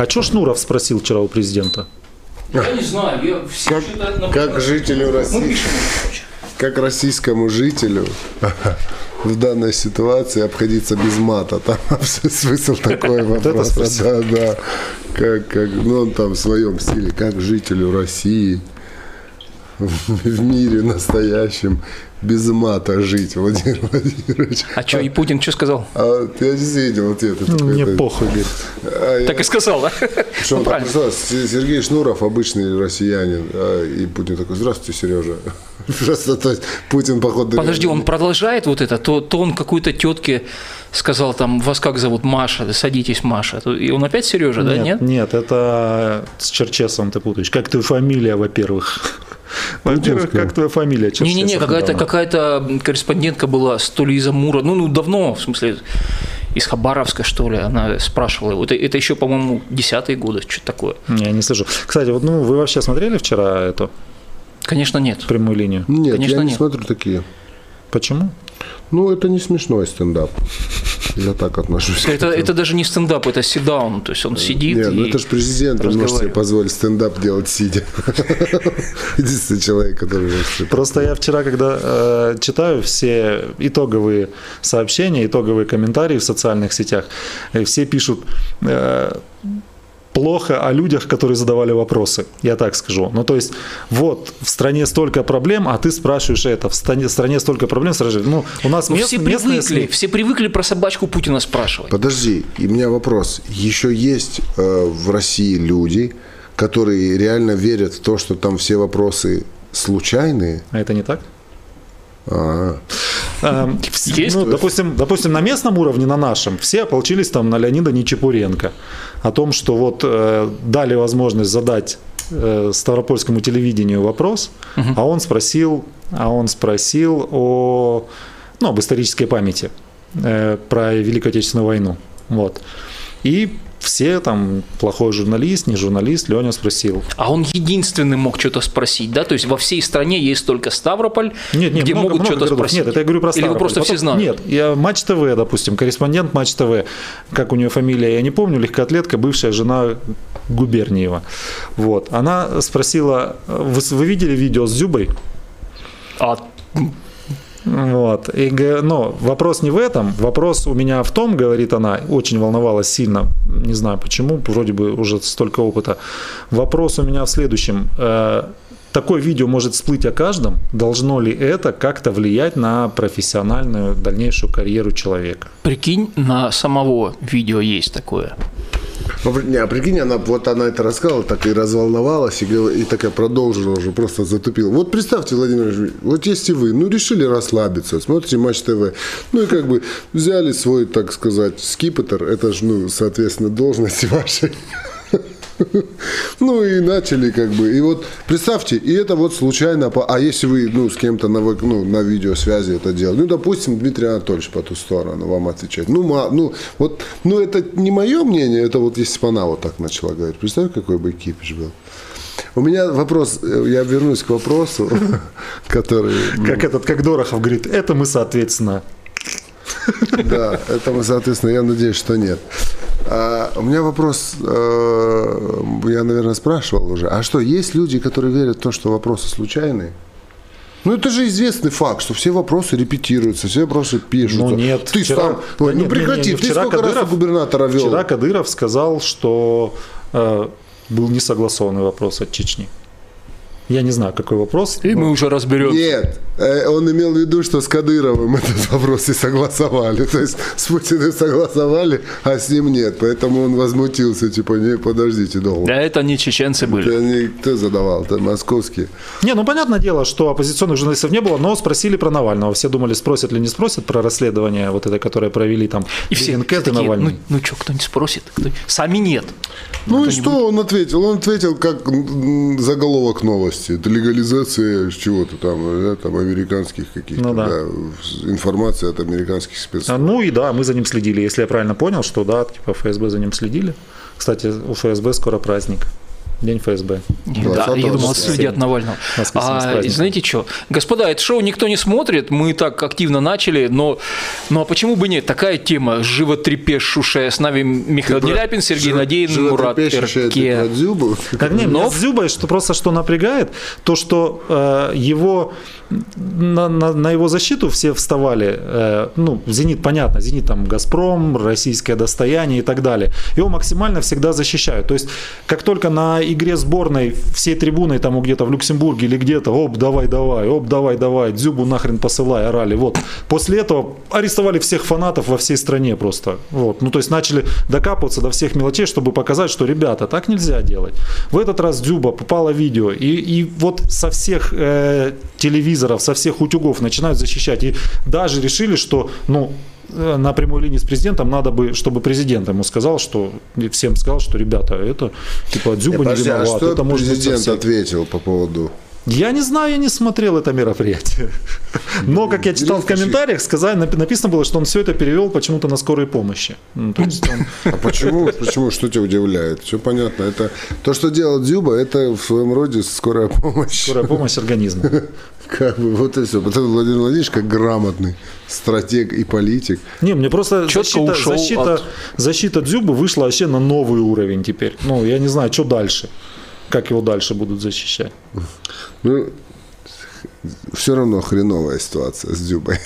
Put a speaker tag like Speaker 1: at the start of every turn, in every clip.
Speaker 1: А что Шнуров спросил вчера у президента?
Speaker 2: Я не знаю, я все
Speaker 3: Как,
Speaker 2: что-то
Speaker 3: как жителю России, как российскому жителю в данной ситуации обходиться без мата. Там смысл такой вопрос.
Speaker 1: спросил.
Speaker 3: Да, да. Как, как, ну, он там в своем стиле, как жителю России в мире настоящем без мата жить, Владимир Владимирович.
Speaker 2: А что, и Путин что сказал?
Speaker 3: А я не видел ответ.
Speaker 1: Ну, Мне похуй.
Speaker 3: А я-
Speaker 2: Так и сказал, да?
Speaker 3: Что
Speaker 2: Ну,
Speaker 3: он так Сергей Шнуров, обычный россиянин, а, и Путин такой, здравствуйте, Сережа. Просто, то есть, Путин, походу...
Speaker 2: Подожди, он продолжает вот это, то, то он какой-то тетке сказал там, вас как зовут, Маша, садитесь, Маша. И он опять Сережа, да, нет?
Speaker 1: нет, это с Черчесом ты путаешь. Как твоя фамилия, во-первых? Во-первых, как твоя фамилия?
Speaker 2: Не-не-не, какая-то какая корреспондентка была, то ли из Амура, ну, ну, давно, в смысле, из Хабаровска, что ли, она спрашивала его. Это, это еще, по-моему, десятые годы, что-то такое.
Speaker 1: Не, Я не слышу. Кстати, вот ну вы вообще смотрели вчера эту
Speaker 2: Конечно, нет.
Speaker 1: прямую линию?
Speaker 3: Нет,
Speaker 2: Конечно,
Speaker 3: я не
Speaker 2: нет.
Speaker 3: смотрю такие.
Speaker 1: Почему?
Speaker 3: Ну, это не смешной стендап. Я так отношусь. к
Speaker 2: Это, это даже не стендап, это седаун, то есть он сидит
Speaker 3: Нет, ну это же президент, он может себе позволить стендап делать сидя. Единственный человек, который
Speaker 1: Просто я вчера, когда э, читаю все итоговые сообщения, итоговые комментарии в социальных сетях, все пишут э, плохо о людях, которые задавали вопросы, я так скажу. Ну, то есть, вот, в стране столько проблем, а ты спрашиваешь это, в стране, в стране столько проблем, спрашиваешь. Ну, у нас
Speaker 2: Ну,
Speaker 1: мест-
Speaker 2: все
Speaker 1: местные
Speaker 2: привыкли,
Speaker 1: СМИ.
Speaker 2: все привыкли про собачку Путина спрашивать.
Speaker 3: Подожди, и у меня вопрос. Еще есть э, в России люди, которые реально верят в то, что там все вопросы случайные?
Speaker 1: А это не так?
Speaker 3: А,
Speaker 1: Эм,
Speaker 2: Есть?
Speaker 1: ну, допустим, допустим, на местном уровне, на нашем, все ополчились там на Леонида Нечепуренко. О том, что вот э, дали возможность задать э, ставропольскому телевидению вопрос, а он спросил, а он спросил о, ну, об исторической памяти э, про Великую Отечественную войну. Вот. И все там, плохой журналист, не журналист, Леня спросил.
Speaker 2: А он единственный мог что-то спросить, да? То есть во всей стране есть только Ставрополь,
Speaker 1: Нет, нет,
Speaker 2: где
Speaker 1: много,
Speaker 2: могут что-то спросить.
Speaker 1: Нет, это я говорю про
Speaker 2: Или вы
Speaker 1: Ставрополь.
Speaker 2: просто все
Speaker 1: Потом-
Speaker 2: знают?
Speaker 1: Нет, я Матч ТВ, допустим, корреспондент Матч ТВ, как у нее фамилия, я не помню, легкоатлетка, бывшая жена Губерниева. Вот. Она спросила, вы, вы видели видео с Зюбой?
Speaker 2: А
Speaker 1: Вот. И, но вопрос не в этом. Вопрос у меня в том, говорит она, очень волновалась сильно, не знаю почему, вроде бы уже столько опыта. Вопрос у меня в следующем. Э, Такое видео может всплыть о каждом. Должно ли это как-то влиять на профессиональную дальнейшую карьеру человека?
Speaker 2: прикинь, на самого видео есть такое.
Speaker 3: Не, а прикинь, она, вот она это рассказала, так и разволновалась, и, и такая продолжила уже, просто затупила. Вот представьте, Владимир Ильич, вот если вы, ну, решили расслабиться, смотрите Матч ТВ, ну, и как бы взяли свой, так сказать, скипетр, это же, ну, соответственно, должности вашей. Ну и начали как бы. И вот представьте, и это вот случайно. А если вы ну, с кем-то на, ну, на видеосвязи это делаете, ну, допустим, Дмитрий Анатольевич по ту сторону вам отвечает. Ну, ма- ну, вот, ну, это не мое мнение, это вот если бы она вот так начала говорить. Представь, какой бы кипиш был. У меня вопрос, э, я вернусь к вопросу, который...
Speaker 1: Как этот, как Дорохов говорит, это мы, соответственно,
Speaker 3: Да, это мы, соответственно, я надеюсь, что нет. А, у меня вопрос, э, я, наверное, спрашивал уже. А что, есть люди, которые верят в то, что вопросы случайные? Ну, это же известный факт, что все вопросы репетируются, все вопросы пишутся.
Speaker 1: Ну нет,
Speaker 3: Ты
Speaker 1: вчера-
Speaker 3: сам,
Speaker 1: да
Speaker 3: ну
Speaker 1: нет, не- не,
Speaker 3: прекрати,
Speaker 1: не,
Speaker 3: ты сколько раз
Speaker 1: Кадыров-
Speaker 3: у губернатора вел?
Speaker 1: Вчера Кадыров сказал, что э, был несогласованный вопрос от Чечни. Я не знаю, какой вопрос.
Speaker 2: И
Speaker 1: но-
Speaker 2: мы уже разберем.
Speaker 3: Нет, э, он имел в виду, что с Кадыровым этот вопрос и согласовали. То есть с Путиным согласовали, а с ним нет. Поэтому он возмутился, типа, не, подождите долго.
Speaker 2: Да это не чеченцы были.
Speaker 3: Это не кто задавал, это московские.
Speaker 1: Не, ну понятное дело, что оппозиционных журналистов не было, но спросили про Навального. Все думали, спросят ли не спросят про расследование вот это, которое провели там
Speaker 2: И все, такие,
Speaker 1: Навальный.
Speaker 2: ну, ну что, кто-нибудь спросит? Кто- Сами нет.
Speaker 3: Ну и что он ответил? Он ответил как заголовок новости. Это легализация чего-то там, да, там американских каких-то,
Speaker 1: Ну да.
Speaker 3: да, информация от американских
Speaker 1: А,
Speaker 3: спецслужб.
Speaker 1: ну и да, мы за ним следили. Если я правильно понял, что да, типа ФСБ за ним следили. Кстати, у ФСБ скоро праздник. День ФСБ.
Speaker 2: Да,
Speaker 3: 20-го
Speaker 2: я думал,
Speaker 3: числа.
Speaker 2: следят Навального. А, знаете что? Господа, это шоу никто не смотрит, мы так активно начали, но ну а почему бы нет? Такая тема животрепещущая. С нами Михаил Деляпин, Сергей Надеин, Мурат Эрке.
Speaker 1: Так не,
Speaker 2: Но-
Speaker 1: Дзюбой, что просто что напрягает, то, что э, его на, на- на его защиту все вставали, э, ну, Зенит, понятно, Зенит там Газпром, российское достояние и так далее. Его максимально всегда защищают. То есть, как только на игре сборной всей трибуной там где-то в Люксембурге или где-то, оп, давай, давай, оп, давай, давай, Дзюбу нахрен посылай, орали. Вот. После этого арестовали всех фанатов во всей стране просто. Вот. Ну, то есть, начали докапываться до всех мелочей, чтобы показать, что, ребята, так нельзя делать. В этот раз Дзюба попало видео, и, и вот со всех э, телевизоров, со всех утюгов начинают защищать. И даже решили, что, ну, на прямой линии с президентом надо бы, чтобы президент ему сказал, что всем сказал, что ребята, это типа Дзюба не
Speaker 3: Подожди, а
Speaker 1: виноват,
Speaker 3: что
Speaker 1: это может
Speaker 3: президент
Speaker 1: совсем».
Speaker 3: ответил по поводу...
Speaker 1: Я не знаю, я не смотрел это мероприятие. Но, как я читал в комментариях, сказали, напи- написано было, что он все это перевел почему-то на скорой помощи. Ну, то есть он-
Speaker 3: А почему? Почему? Что тебя удивляет? Все понятно. Это то, что делал Дзюба, это в своем роде скорая помощь.
Speaker 1: скорая помощь организма.
Speaker 3: Как бы вот и все. Потому Владимир Владимирович как грамотный стратег и политик.
Speaker 1: Не, мне просто
Speaker 2: Чётко
Speaker 1: защита, защита,
Speaker 2: от-
Speaker 1: защита Дзюбы вышла вообще на новый уровень теперь. Ну, я не знаю, что дальше. Как его дальше будут защищать.
Speaker 3: Ну, все равно хреновая ситуация с Дзюбой.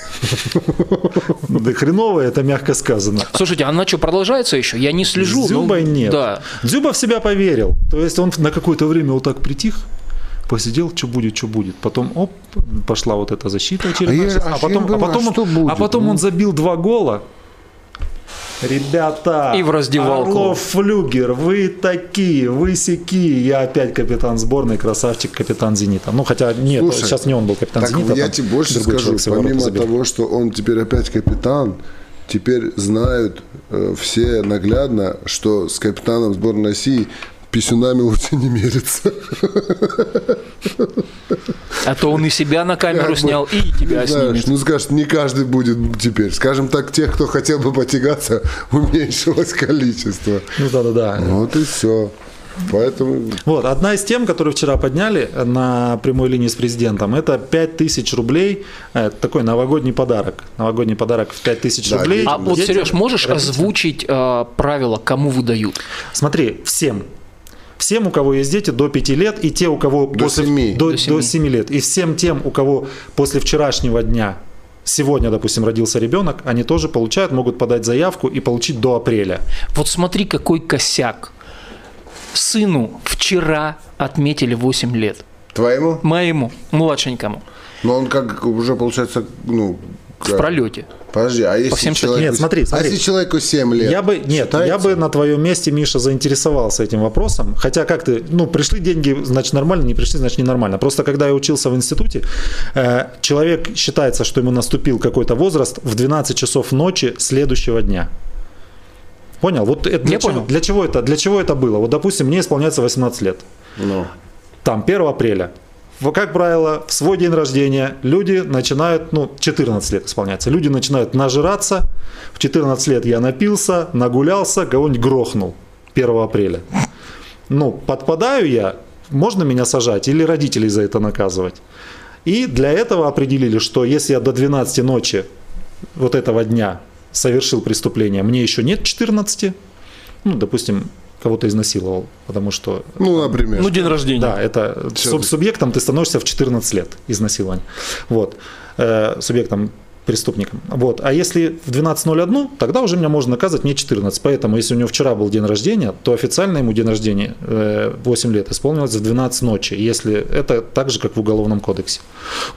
Speaker 1: Да хреново, это мягко сказано.
Speaker 2: Слушайте, а она что, продолжается еще? Я не слежу.
Speaker 1: С
Speaker 2: ну,
Speaker 1: Дзюбой нет.
Speaker 2: Да.
Speaker 1: Дзюба в себя поверил. То есть он на какое-то время вот так притих, посидел, что будет, что будет. Потом, оп, пошла вот эта защита очередная.
Speaker 3: А я- а
Speaker 1: а, потом,
Speaker 3: думаю,
Speaker 1: а потом,
Speaker 3: а что
Speaker 1: он,
Speaker 3: будет?
Speaker 1: а потом
Speaker 3: Ну.
Speaker 1: он забил два гола. Ребята,
Speaker 2: И в раздевалку.
Speaker 1: Орлов, Флюгер, вы такие, вы сякие. Я опять капитан сборной, красавчик, капитан «Зенита». Ну, хотя нет,
Speaker 3: Слушай,
Speaker 1: сейчас не он был капитан
Speaker 3: Так
Speaker 1: «Зенита».
Speaker 3: я тебе больше скажу, помимо
Speaker 1: забил.
Speaker 3: того, что он теперь опять капитан, теперь знают э, все наглядно, что с капитаном сборной России писюнами лучше не мериться.
Speaker 2: А то он и себя на камеру
Speaker 3: Как бы,
Speaker 2: снял, и тебя
Speaker 3: Знаешь,
Speaker 2: снимет.
Speaker 3: ну скажешь, не каждый будет теперь. Скажем так, тех, кто хотел бы потягаться, уменьшилось количество.
Speaker 1: Ну, да-да-да.
Speaker 3: Вот и все. Поэтому
Speaker 1: Вот, одна из тем, которую вчера подняли на прямой линии с президентом, это 5000 рублей, э, такой новогодний подарок. Новогодний подарок в 5000
Speaker 3: Да,
Speaker 1: рублей.
Speaker 2: А вот, Сереж, можешь
Speaker 1: родителям.
Speaker 2: озвучить э, правила, кому выдают?
Speaker 1: Смотри, всем. Всем, у кого есть дети до 5 лет, и те, у кого
Speaker 3: До
Speaker 1: после,
Speaker 3: семи.
Speaker 1: До,
Speaker 2: До
Speaker 1: до
Speaker 2: семи.
Speaker 1: 7 лет. И всем тем, у кого после вчерашнего дня, сегодня, допустим, родился ребенок, они тоже получают, могут подать заявку и получить до апреля.
Speaker 2: Вот смотри, какой косяк. Сыну вчера отметили 8 лет.
Speaker 3: твоему,
Speaker 2: Моему, младшенькому,
Speaker 3: но он как уже получается, ну,
Speaker 2: в
Speaker 3: как?
Speaker 2: пролете.
Speaker 3: Подожди, а если
Speaker 2: всем
Speaker 3: человеку...
Speaker 1: Нет, смотри, смотри.
Speaker 3: А если человеку 7 лет?
Speaker 1: Я бы, нет, я
Speaker 3: считается?
Speaker 1: бы на твоем месте, Миша, заинтересовался этим вопросом. Хотя как ты, ну, пришли деньги, значит нормально, не пришли, значит ненормально. Просто когда я учился в институте, э, человек считается, что ему наступил какой-то возраст в 12 часов ночи следующего дня. Понял? Вот это для,
Speaker 2: Я
Speaker 1: чего,
Speaker 2: понял.
Speaker 1: для чего это? Для чего это было? Вот, допустим, мне исполняется 18 лет.
Speaker 3: Ну.
Speaker 1: Там 1 апреля. Как правило, в свой день рождения люди начинают, ну, 14 лет исполняется, люди начинают нажираться. В 14 лет я напился, нагулялся, кого-нибудь грохнул 1 апреля. Ну, подпадаю я, можно меня сажать или родителей за это наказывать? И для этого определили, что если я до 12 ночи вот этого дня совершил преступление, мне еще нет 14, ну, допустим, кого-то изнасиловал, потому что
Speaker 3: Ну, например.
Speaker 2: Ну, день рождения.
Speaker 1: да, это
Speaker 3: Всё
Speaker 1: суб- субъектом ты становишься в 14 лет изнасилования. Вот. Э, субъектом преступником. Вот. А если в 12.01, тогда уже меня можно наказывать не 14. Поэтому, если у него вчера был день рождения, то официально ему день рождения э, 8 лет исполнилось в 12 ночи. Если это так же, как в Уголовном кодексе.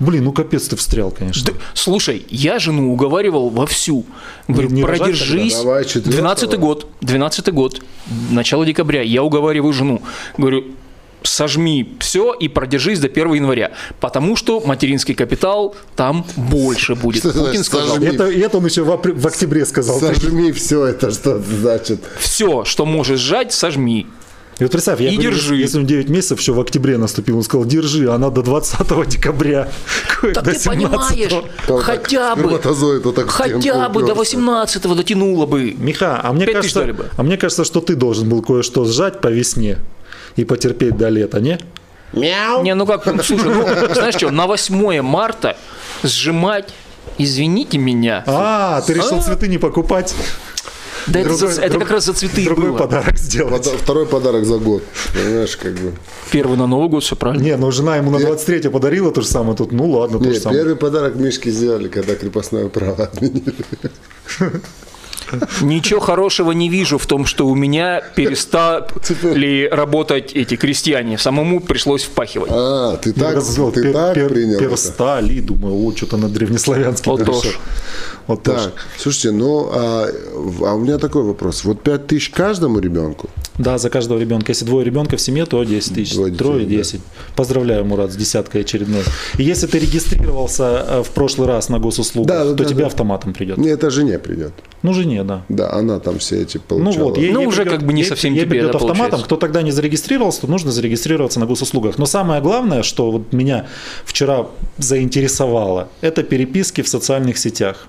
Speaker 1: Блин, ну капец ты встрял, конечно.
Speaker 2: Да, слушай, я жену уговаривал вовсю. Говорю,
Speaker 1: Не-
Speaker 2: продержись.
Speaker 3: тогда? Давай, четвертого.
Speaker 2: 12 год, 12 год, начало декабря. Я уговариваю жену. Говорю, сожми все и продержись до 1 января. Потому что материнский капитал там больше будет.
Speaker 3: Что
Speaker 2: Путин
Speaker 3: значит
Speaker 2: сказал.
Speaker 3: сожми?
Speaker 1: Это, и это он еще в, в октябре сказал.
Speaker 3: Сожми все это, что значит.
Speaker 2: Все, что можешь сжать, сожми.
Speaker 1: И вот представь, я
Speaker 2: И
Speaker 1: говорю,
Speaker 2: держи.
Speaker 1: если он 9 месяцев еще в октябре наступил, он сказал, держи, она до 20 декабря.
Speaker 2: Так
Speaker 1: до
Speaker 2: ты понимаешь,
Speaker 3: Там
Speaker 2: хотя бы, хотя бы до
Speaker 3: уперся.
Speaker 2: 18 дотянуло бы.
Speaker 1: Миха, а мне, кажется, а мне кажется, что ты должен был кое-что сжать по весне. И потерпеть до лета, не?
Speaker 3: Мяу.
Speaker 2: Не, ну как, слушай, ну, знаешь что, на 8 марта сжимать, извините меня.
Speaker 1: А, ты решил
Speaker 2: А.
Speaker 1: цветы не покупать?
Speaker 2: Да это,
Speaker 1: другой-
Speaker 2: за- это
Speaker 1: друг-
Speaker 2: как раз за цветы и
Speaker 1: Другой
Speaker 2: было.
Speaker 1: подарок сделать.
Speaker 3: Пода- Второй подарок за год. Понимаешь, как бы.
Speaker 2: Первый на Новый год, все правильно.
Speaker 1: Не, ну жена ему на 23 подарила то же самое, тут, ну ладно, то
Speaker 3: Не,
Speaker 1: же самое.
Speaker 3: первый подарок Мишке сделали, когда крепостное право отменили.
Speaker 2: Ничего хорошего не вижу в том, что у меня перестали работать эти крестьяне. Самому пришлось впахивать.
Speaker 3: А, ты так, ты так принял это?
Speaker 1: Перстали, думаю, о, что-то на древнеславянский
Speaker 2: Вот
Speaker 1: перешел.
Speaker 2: тоже.
Speaker 1: Вот тоже.
Speaker 3: Так, слушайте, ну, а, а у меня такой вопрос. Вот 5 тысяч каждому ребенку?
Speaker 1: Да, за каждого ребенка. Если двое ребенка в семье, то 10 тысяч.
Speaker 3: Двое детей,
Speaker 1: Трое
Speaker 3: да.
Speaker 1: 10. Поздравляю, Мурат, с десяткой очередной. И если ты регистрировался э, в прошлый раз на госуслугах,
Speaker 3: Да, да,
Speaker 1: то
Speaker 3: да,
Speaker 1: тебе
Speaker 3: да.
Speaker 1: автоматом придет.
Speaker 3: Не, это жене придет.
Speaker 1: Ну, жене, да.
Speaker 3: Да, она там все эти
Speaker 1: Ну
Speaker 3: получала.
Speaker 1: вот, ей,
Speaker 2: Ну,
Speaker 1: ей
Speaker 2: уже
Speaker 1: придет-
Speaker 2: как бы не
Speaker 1: ей-
Speaker 2: совсем
Speaker 1: ей
Speaker 2: тебе,
Speaker 1: придет
Speaker 2: да,
Speaker 1: автоматом.
Speaker 2: получается.
Speaker 1: Кто тогда не зарегистрировался, то нужно зарегистрироваться на госуслугах. Но самое главное, что вот меня вчера заинтересовало, это переписки в социальных сетях.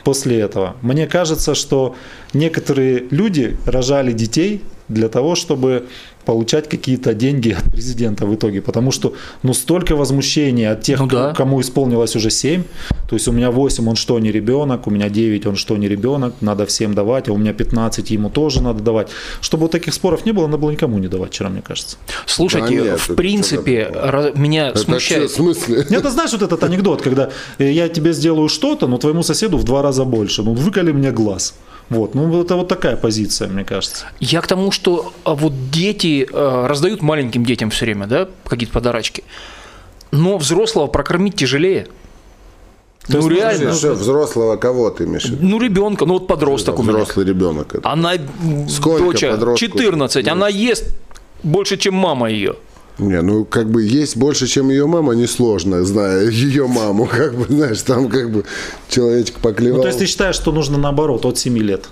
Speaker 1: После этого. Мне кажется, что некоторые люди рожали детей для того, чтобы получать какие-то деньги от президента в итоге. Потому что ну столько возмущения от тех,
Speaker 2: Ну да.
Speaker 1: кому исполнилось уже 7. То есть у меня 8, он что, не ребенок, у меня 9, он что, не ребенок, надо всем давать, а у меня 15, ему тоже надо давать. Чтобы вот таких споров не было, надо было никому не давать вчера, мне кажется.
Speaker 2: Слушайте,
Speaker 3: Да нет,
Speaker 2: в принципе,
Speaker 3: что такое?
Speaker 2: ра- меня
Speaker 3: Это
Speaker 2: смущает.
Speaker 1: Нет, ты знаешь вот этот анекдот, когда э, я тебе сделаю что-то, но твоему соседу в два раза больше. Ну, выколи мне глаз. Вот, ну это вот такая позиция, мне кажется.
Speaker 2: Я к тому, что а, вот дети э, раздают маленьким детям все время, да, какие-то подарочки. Но взрослого прокормить тяжелее.
Speaker 1: То
Speaker 2: ну
Speaker 1: есть
Speaker 2: реально.
Speaker 3: Что, взрослого кого ты имеешь?
Speaker 2: Ну ребенка, ну вот подросток у меня.
Speaker 3: Взрослый ребенок. это.
Speaker 2: Она
Speaker 3: Сколько
Speaker 2: доча
Speaker 3: подростку?
Speaker 2: 14, она ест больше, чем мама ее.
Speaker 3: Не, ну как бы есть больше, чем ее мама, несложно, зная ее маму. Как бы, знаешь, там как бы человечек поклевал.
Speaker 1: Ну, то есть ты считаешь, что нужно наоборот, от 7 лет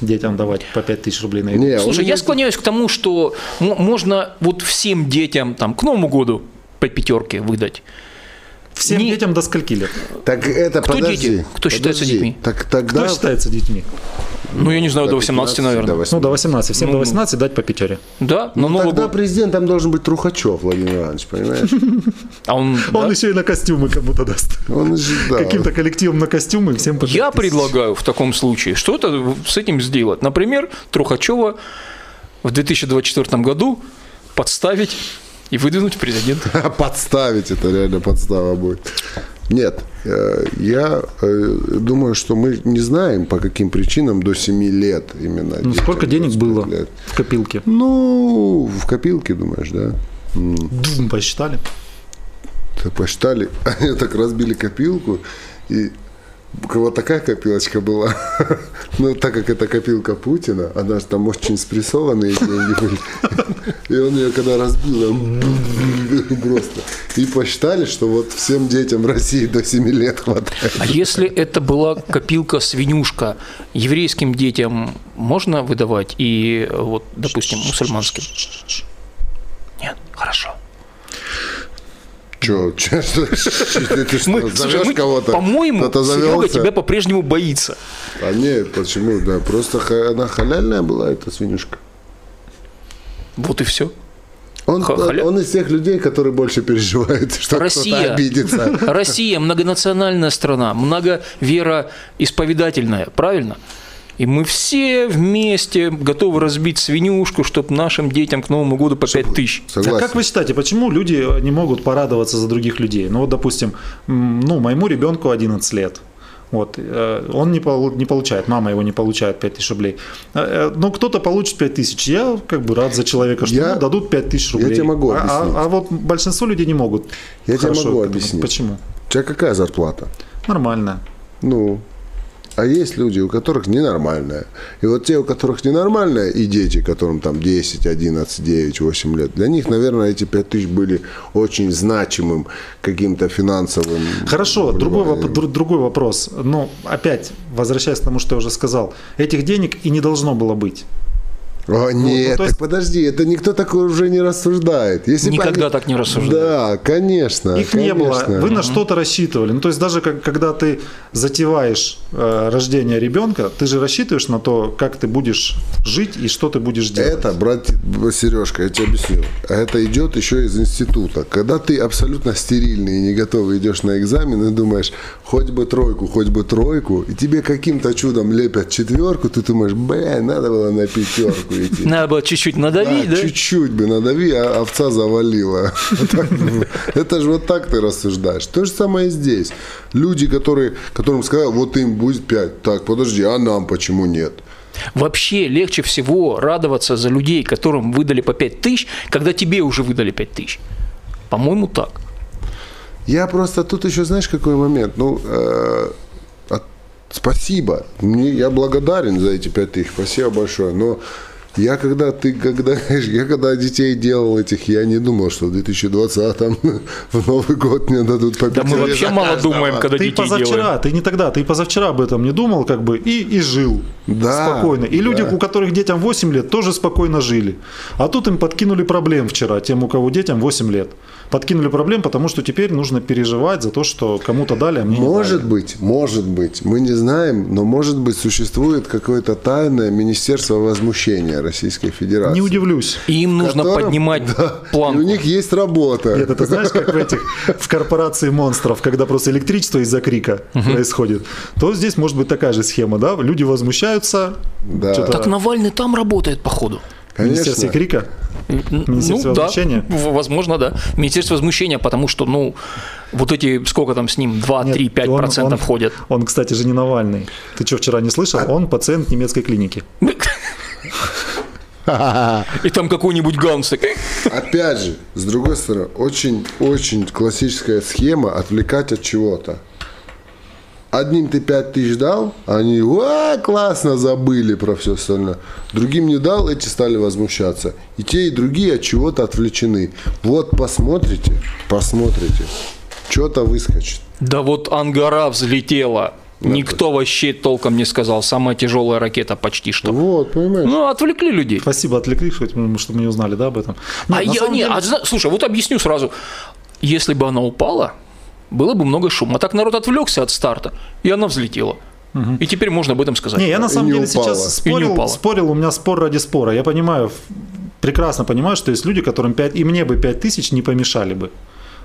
Speaker 1: детям давать по 5 тысяч рублей на еду?
Speaker 3: Не,
Speaker 2: Слушай,
Speaker 3: он
Speaker 2: я
Speaker 3: не-
Speaker 2: склоняюсь к тому, что можно вот всем детям там к Новому году по пятерке выдать.
Speaker 1: Всем
Speaker 2: не-
Speaker 1: детям до скольки лет?
Speaker 3: Так это
Speaker 2: Кто
Speaker 3: подожди,
Speaker 2: дети? Кто считается
Speaker 3: подожди.
Speaker 2: детьми?
Speaker 3: Так тогда...
Speaker 1: Кто считается детьми?
Speaker 2: Ну, я не знаю, до 18,
Speaker 3: 15,
Speaker 2: наверное.
Speaker 3: до 18.
Speaker 1: Ну, до 18. Всем
Speaker 2: Ну,
Speaker 1: до 18 дать по пятере.
Speaker 2: Да, на
Speaker 3: Ну, тогда
Speaker 2: год.
Speaker 3: президентом должен быть Трухачев Владимир Иванович, понимаешь?
Speaker 2: А он,
Speaker 1: Он еще и на костюмы кому-то даст.
Speaker 3: Он же, да.
Speaker 1: Каким-то коллективом на костюмы всем по
Speaker 2: Я
Speaker 1: тысяч.
Speaker 2: предлагаю в таком случае что-то с этим сделать. Например, Трухачева в 2024 году подставить и выдвинуть в президент.
Speaker 3: Подставить, это реально подстава будет. Нет, э, я э, думаю, что мы не знаем, по каким причинам до 7 лет именно.
Speaker 1: Ну,
Speaker 3: детям
Speaker 1: сколько денег
Speaker 3: 25
Speaker 1: было
Speaker 3: лет.
Speaker 1: в копилке?
Speaker 3: Ну, в копилке, думаешь, да?
Speaker 1: Дум, посчитали.
Speaker 3: Так посчитали, они так разбили копилку, и у кого такая копилочка была, ну, так как это копилка Путина, она же там очень спрессованные деньги были, и он ее когда разбил, он просто, и посчитали, что вот всем детям России до 7 лет хватает.
Speaker 2: А если это была копилка-свинюшка, еврейским детям можно выдавать и, э, вот, допустим, мусульманским? Нет, хорошо.
Speaker 3: Че, че, что, ты, ты что,
Speaker 2: Мы,
Speaker 3: зовешь
Speaker 2: мы,
Speaker 3: кого-то?
Speaker 2: по-моему, Серега тебя по-прежнему боится.
Speaker 3: А нет, почему? Да, просто она халяльная была, эта свинюшка.
Speaker 2: Вот и все.
Speaker 3: Он, он из тех людей, которые больше переживают, что кто-то
Speaker 2: Россия.
Speaker 3: обидится.
Speaker 2: Россия многонациональная страна, многовероисповедательная, правильно? И мы все вместе готовы разбить свинюшку, чтобы нашим детям к Новому году по 5 тысяч.
Speaker 1: А
Speaker 3: Согласен.
Speaker 1: как вы считаете, почему люди не могут порадоваться за других людей? Ну вот, допустим, ну, моему ребенку 11 лет. Вот, э, он не, полу- не получает, мама его не получает 5 тысяч рублей. Э, э, Но кто-то получит 5 тысяч. Я как бы рад за человека, что
Speaker 3: Я-
Speaker 1: ему дадут 5 тысяч
Speaker 3: я
Speaker 1: рублей.
Speaker 3: тебе могу
Speaker 1: а, а-
Speaker 3: объяснить.
Speaker 1: а вот большинство людей не могут.
Speaker 3: Я тебе могу объяснить.
Speaker 1: Почему?
Speaker 3: У тебя какая зарплата?
Speaker 1: Нормально.
Speaker 3: Ну, а есть люди, у которых ненормальная. И вот те, у которых ненормальная, и дети, которым там 10, 11, 9, 8 лет, для них, наверное, эти 5 тысяч были очень значимым каким-то финансовым...
Speaker 1: Хорошо, другой, воп-
Speaker 3: вливанием.
Speaker 1: дру- другой вопрос. Но опять, возвращаясь к тому, что я уже сказал, этих денег и не должно было быть.
Speaker 3: О, нет,
Speaker 1: ну, то есть-
Speaker 3: так подожди, это никто такое уже не рассуждает. Если
Speaker 2: Никогда
Speaker 3: они-
Speaker 2: так не рассуждают.
Speaker 3: Да, конечно.
Speaker 1: Их не было.
Speaker 3: конечно.
Speaker 1: Вы на что-то рассчитывали. Ну, то есть даже как- когда ты затеваешь э, рождение ребенка, ты же рассчитываешь на то, как ты будешь жить и что ты будешь делать.
Speaker 3: Это, брат Сережка, я тебе объясню. Это идет еще из института. Когда ты абсолютно стерильный и не готовый идешь на экзамен и думаешь, хоть бы тройку, хоть бы тройку, и тебе каким-то чудом лепят четверку, ты думаешь, блин, надо было на пятерку идти.
Speaker 2: Надо было чуть-чуть надавить,
Speaker 3: Да? Чуть-чуть бы надави, а овца завалила. Это же вот так ты рассуждаешь. То же самое и здесь. Люди, которые, которым сказали, вот им будет 5. Так, подожди, а нам почему нет?
Speaker 2: Вообще легче всего радоваться за людей, которым выдали по 5 тысяч, когда тебе уже выдали 5 тысяч. По-моему, так.
Speaker 3: Я просто тут еще, знаешь, какой момент? Ну, э, от- спасибо. Мне, я благодарен за эти пять тысяч. Спасибо большое. Но я когда ты, когда, я когда детей делал этих, я не думал, что в 2020 в Новый год мне дадут по
Speaker 2: Да мы вообще мало думаем, когда
Speaker 1: ты
Speaker 2: детей
Speaker 1: позавчера,
Speaker 2: делаем.
Speaker 1: ты не тогда, ты позавчера об этом не думал, как бы, и, и жил
Speaker 3: Да,
Speaker 1: спокойно. И люди,
Speaker 3: да.
Speaker 1: у которых детям 8 лет, тоже спокойно жили. А тут им подкинули проблем вчера, тем, у кого детям 8 лет. Подкинули проблем, потому что теперь нужно переживать за то, что кому-то дали, а мне не
Speaker 3: Может
Speaker 1: дали.
Speaker 3: быть, может быть, мы не знаем, но может быть существует какое-то тайное министерство возмущения Российской Федерации.
Speaker 1: Не удивлюсь.
Speaker 2: И им нужно
Speaker 3: которым-
Speaker 2: поднимать
Speaker 3: Да,
Speaker 2: планку.
Speaker 3: У них есть работа.
Speaker 1: Нет, это знаешь, как в этих в корпорации монстров, когда просто электричество из-за крика происходит, то здесь может быть такая же схема, да? Люди возмущаются,
Speaker 3: Да.
Speaker 1: что-то
Speaker 2: Так Навальный там работает, походу.
Speaker 1: Министерстве
Speaker 3: Конечно.
Speaker 1: крика. Министерство
Speaker 2: ну, да,
Speaker 1: возмущения?
Speaker 2: в- возможно, да. Министерство возмущения, потому что, ну, вот эти, сколько там с ним, 2,
Speaker 1: Нет,
Speaker 2: 3, 5
Speaker 1: он-
Speaker 2: процентов
Speaker 1: он-
Speaker 2: ходят.
Speaker 1: Он, кстати же, не Навальный. Ты что, вчера не слышал? Он пациент немецкой клиники.
Speaker 2: И там какой-нибудь Ганс такой,
Speaker 3: Опять же, с другой стороны, очень-очень классическая схема отвлекать от чего-то. Одним ты 5 тысяч дал, они «Ва, классно забыли про все остальное. Другим не дал, эти стали возмущаться. И те, и другие от чего-то отвлечены. Вот посмотрите, посмотрите, что-то выскочит.
Speaker 2: Да вот Ангара взлетела. Никто вообще толком не сказал. Самая тяжелая ракета почти что.
Speaker 3: Вот, понимаешь?
Speaker 2: Ну, отвлекли людей.
Speaker 1: Спасибо, отвлекли, что мы не узнали, да, об этом.
Speaker 2: а
Speaker 1: Нет, на
Speaker 2: я не,
Speaker 1: деле-
Speaker 2: а слушай, вот объясню сразу. Если бы она упала, было бы много шума. А так народ отвлекся от старта, и она взлетела. И теперь можно об этом сказать.
Speaker 1: Не, я на самом деле
Speaker 3: упала.
Speaker 1: сейчас спорил, спорил, у меня спор ради спора. Я понимаю, прекрасно понимаю, что есть люди, которым 5, и мне бы 5 тысяч не помешали бы.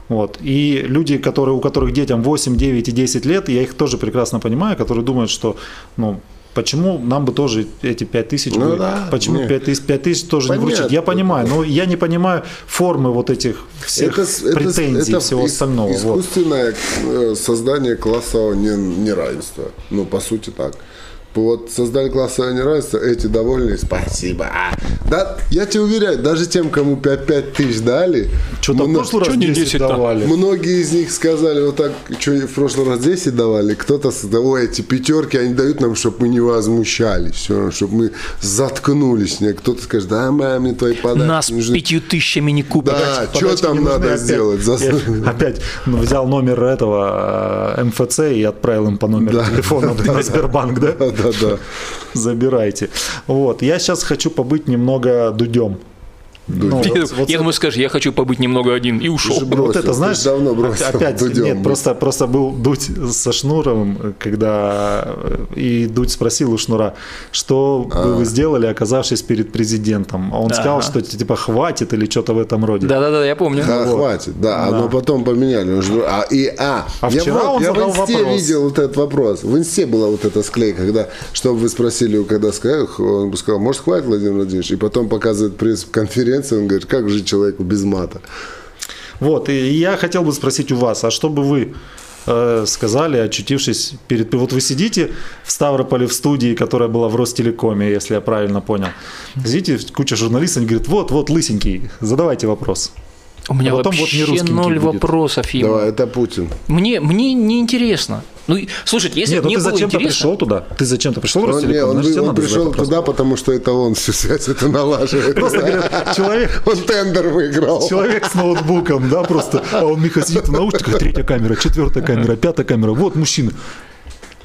Speaker 1: Вот. И люди, которые, у которых детям 8, 9 и 10 лет, я их тоже прекрасно понимаю, которые думают, что ну, почему нам бы тоже эти 5 тысяч,
Speaker 3: Ну
Speaker 1: бы-
Speaker 3: да,
Speaker 1: почему
Speaker 3: нет.
Speaker 1: 5 тысяч, 5 тысяч тоже
Speaker 3: Понятно.
Speaker 1: не вручить. Я понимаю, но я не понимаю формы вот этих всех
Speaker 3: это-
Speaker 1: претензий и
Speaker 3: это
Speaker 1: всего остального. Вот.
Speaker 3: Искусственное э, создание классового не- неравенства. Ну, по сути так. Вот создали классовое неравенство, эти довольны, спасибо. Да, я тебе уверяю, даже тем, кому 5-5 тысяч дали,
Speaker 1: Что-то в
Speaker 3: мно-
Speaker 1: прошлый раз
Speaker 2: чё не
Speaker 1: 10
Speaker 2: 10-то?
Speaker 1: давали.
Speaker 3: многие из них сказали вот так, что в прошлый раз 10 давали, кто-то сказал, ой, эти пятерки, они дают нам, чтобы мы не возмущались, все, чтобы мы заткнулись. Кто-то скажет, да, маме, твои подарки
Speaker 2: Нас
Speaker 3: нужны».
Speaker 2: пятью тысячами не купят.
Speaker 3: Да, что
Speaker 1: Подачки
Speaker 3: там
Speaker 1: не нужны,
Speaker 3: надо
Speaker 1: опять-
Speaker 3: сделать?
Speaker 1: Я Опять ну, взял номер этого э, МФЦ и отправил им по номеру
Speaker 3: Да.
Speaker 1: телефона на Сбербанк, да?
Speaker 3: Да, да, да.
Speaker 1: Забирайте. Вот, я сейчас хочу побыть немного дудем. Ну,
Speaker 2: Я,
Speaker 1: вот- вот
Speaker 2: я думаю, скажешь, я хочу побыть немного один и ушел.
Speaker 3: же
Speaker 1: вот
Speaker 3: бросил,
Speaker 1: это, знаешь,
Speaker 3: давно бросил
Speaker 1: опять,
Speaker 3: Дудем
Speaker 1: нет, просто, просто был Дудь со Шнуровым, когда и Дудь спросил у Шнура, что
Speaker 3: А.
Speaker 1: бы вы сделали, оказавшись перед президентом. А он сказал,
Speaker 2: Ага.
Speaker 1: что типа хватит или что-то в этом роде.
Speaker 2: Да-да-да, я помню.
Speaker 3: Да,
Speaker 1: Вот.
Speaker 3: хватит, да,
Speaker 1: Да.
Speaker 3: но потом поменяли. А, и, а,
Speaker 1: А
Speaker 3: я,
Speaker 1: вчера
Speaker 3: вот-
Speaker 1: он
Speaker 3: я в
Speaker 1: задал
Speaker 3: инсте
Speaker 1: вопрос.
Speaker 3: видел вот этот вопрос. В инсте была вот эта склейка, когда, чтобы вы спросили, когда сказал, он бы сказал, может, хватит, Владимир Владимирович? И потом показывает пресс-конференцию, он говорит, как жить человеку без мата?
Speaker 1: Вот, и я хотел бы спросить у вас, а что бы вы э, сказали, очутившись перед... Вот вы сидите в Ставрополе в студии, которая была в Ростелекоме, если я правильно понял. Сидите, куча журналистов, они говорят, вот, вот, лысенький, задавайте вопрос.
Speaker 2: У меня
Speaker 1: А потом вот
Speaker 2: вообще
Speaker 1: не русскенький
Speaker 2: ноль
Speaker 1: будет.
Speaker 2: вопросов ему.
Speaker 3: Давай, это Путин.
Speaker 2: Мне, мне не интересно. Ну, слушайте, если
Speaker 1: Нет,
Speaker 2: бы
Speaker 1: ну
Speaker 2: мне
Speaker 1: ты
Speaker 2: было
Speaker 1: зачем-то
Speaker 2: интересно...
Speaker 1: пришел туда? Ты зачем-то пришел в
Speaker 3: Он, не,
Speaker 1: Ростелеком?
Speaker 3: он, он
Speaker 1: задать
Speaker 3: пришел туда, потому что это он всю связь это налаживает.
Speaker 1: Просто говорят, человек,
Speaker 3: Он тендер выиграл.
Speaker 1: человек с ноутбуком, да, просто, а он Миха сидит в наушниках, третья камера, четвертая камера, пятая камера, вот мужчина.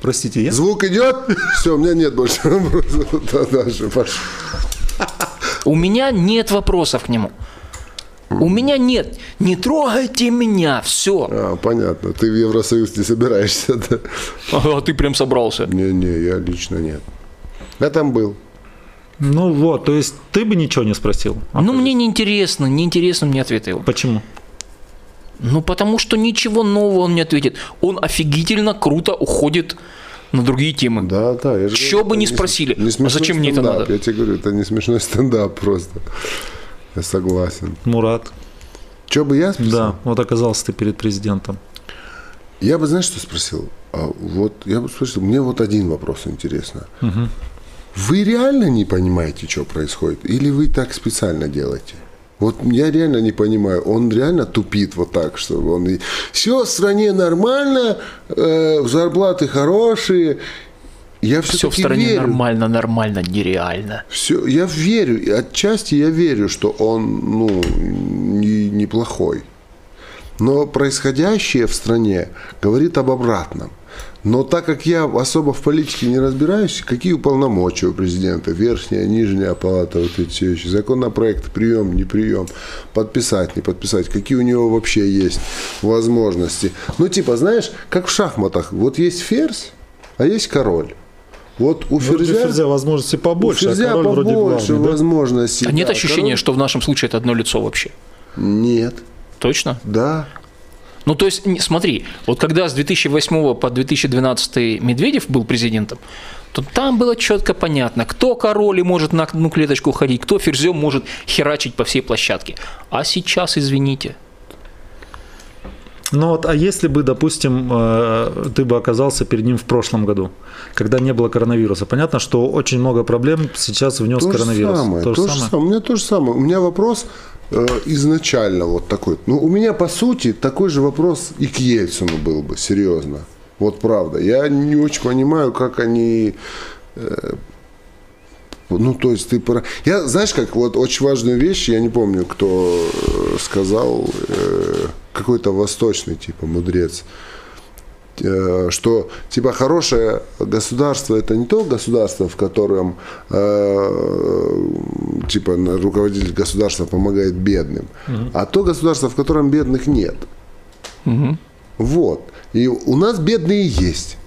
Speaker 1: Простите, я?
Speaker 3: Звук идет? Все, у меня нет больше вопросов. Да, дальше, пошел.
Speaker 2: У меня нет вопросов к нему. У меня нет. Не трогайте меня. Все.
Speaker 3: А, понятно. Ты в Евросоюз не собираешься, да?
Speaker 2: А ты прям собрался.
Speaker 3: Не-не, я лично нет. Я там был.
Speaker 1: Ну вот, то есть ты бы ничего не спросил?
Speaker 2: Ну, мне неинтересно, неинтересно мне ответы его.
Speaker 1: Почему?
Speaker 2: Ну, потому что ничего нового он не ответит. Он офигительно круто уходит на другие темы.
Speaker 3: Да, да. Я же говорю,
Speaker 2: бы ни
Speaker 3: не
Speaker 2: спросили.
Speaker 3: не
Speaker 2: А
Speaker 3: смешной
Speaker 2: зачем мне это надо?
Speaker 3: Я тебе говорю, это не смешной стендап просто. Я согласен.
Speaker 1: Мурат.
Speaker 3: Что бы я спросил?
Speaker 1: Да, вот оказался ты перед президентом.
Speaker 3: Я бы, знаешь, что спросил? А вот я бы спросил, мне вот один вопрос интересно. Вы реально не понимаете, что происходит? Или вы так специально делаете? Вот я реально не понимаю, он реально тупит вот так, что он все в стране нормально, э, зарплаты хорошие. Я
Speaker 2: Все в стране
Speaker 3: верю.
Speaker 2: нормально, нормально, нереально.
Speaker 3: Все, я верю, отчасти я верю, что он ну, не, неплохой. Но происходящее в стране говорит об обратном. Но так как я особо в политике не разбираюсь, какие полномочия у президента, верхняя, нижняя палата, вот эти все вещи, законопроект, прием, не прием, подписать, не подписать, какие у него вообще есть возможности. Ну, типа, знаешь, как в шахматах, вот есть ферзь, а есть король. Вот у
Speaker 1: Ну, у
Speaker 3: ферзя,
Speaker 1: Ферзя возможности побольше,
Speaker 3: у
Speaker 1: а
Speaker 3: ферзя
Speaker 1: король вроде
Speaker 3: побольше
Speaker 1: главный, да?
Speaker 3: возможностей.
Speaker 2: А нет
Speaker 3: да.
Speaker 2: ощущения,
Speaker 3: Король-
Speaker 2: что в нашем случае это одно лицо вообще?
Speaker 3: Нет,
Speaker 2: Точно?
Speaker 3: да.
Speaker 2: Ну, то есть, смотри, вот когда с 2008 по 2012 Медведев был президентом, то там было четко понятно, кто король и может на одну клеточку ходить, кто ферзем может херачить по всей площадке. А сейчас, извините,
Speaker 1: Ну вот, а если бы, допустим, э, ты бы оказался перед ним в прошлом году, когда не было коронавируса, понятно, что очень много проблем сейчас внес
Speaker 3: То же
Speaker 1: коронавирус.
Speaker 3: самое,
Speaker 1: То же
Speaker 3: то же
Speaker 1: самое?
Speaker 3: самое. У меня то же самое. У меня вопрос э, изначально вот такой. Ну, у меня, по сути, такой же вопрос и к Ельцину был бы, серьезно. Вот правда. Я не очень понимаю, как они... э, ну, то есть ты... пора- Я, знаешь, как вот очень важную вещь, я не помню, кто э, сказал, э, какой-то восточный, типа, мудрец, э, что типа хорошее государство это не то государство, в котором э, типа руководитель государства помогает бедным, а то государство, в котором бедных нет. Вот. И у нас бедные есть.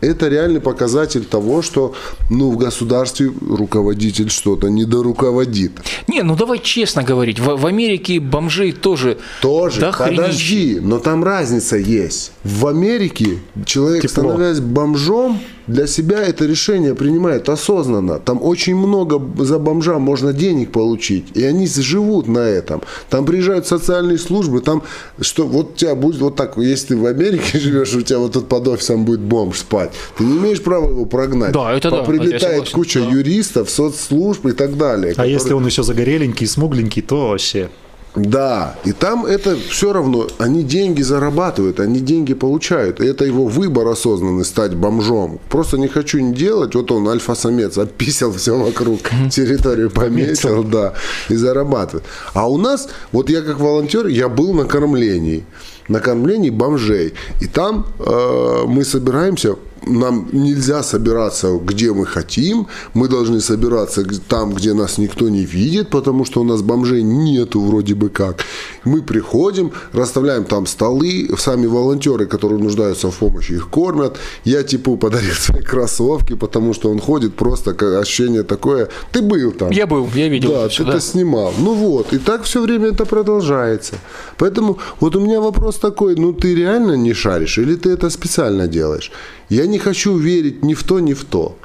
Speaker 3: Это реальный показатель того, что ну, в государстве руководитель что-то недоруководит.
Speaker 2: Не, ну давай честно говорить, в, в Америке бомжей тоже
Speaker 3: Тоже,
Speaker 2: хренища.
Speaker 3: подожди, но там разница есть. В Америке человек,
Speaker 1: Тепло.
Speaker 3: становясь бомжом, для себя это решение принимает осознанно. Там очень много за бомжа можно денег получить, и они живут на этом. Там приезжают социальные службы, там что вот у тебя будет вот так, если ты в Америке живешь, у тебя вот тут под офисом будет бомж спать, ты не имеешь права его прогнать.
Speaker 2: Да, это да,
Speaker 3: Прилетает куча
Speaker 2: да.
Speaker 3: юристов, соцслужб и так далее.
Speaker 1: А
Speaker 3: которые-
Speaker 1: если он еще загореленький, смугленький, то вообще.
Speaker 3: Да, и там это все равно, они деньги зарабатывают, они деньги получают. И это его выбор осознанный стать бомжом. Просто не хочу не делать, вот он альфа-самец, описал все вокруг, территорию пометил, да, и зарабатывает. А у нас, вот я как волонтер, я был на кормлении, на кормлении бомжей. И там э, мы собираемся нам нельзя собираться, где мы хотим. Мы должны собираться там, где нас никто не видит, потому что у нас бомжей нету вроде бы как. Мы приходим, расставляем там столы, сами волонтеры, которые нуждаются в помощи, их кормят. Я типу подарил свои кроссовки, потому что он ходит просто, как ощущение такое. Ты был там.
Speaker 2: Я был, я видел
Speaker 3: Да,
Speaker 2: это
Speaker 3: ты
Speaker 2: да.
Speaker 3: это снимал. Ну вот, и так все время это продолжается. Поэтому вот у меня вопрос такой, ну ты реально не шаришь или ты это специально делаешь? Я не хочу верить ни в то, ни в то.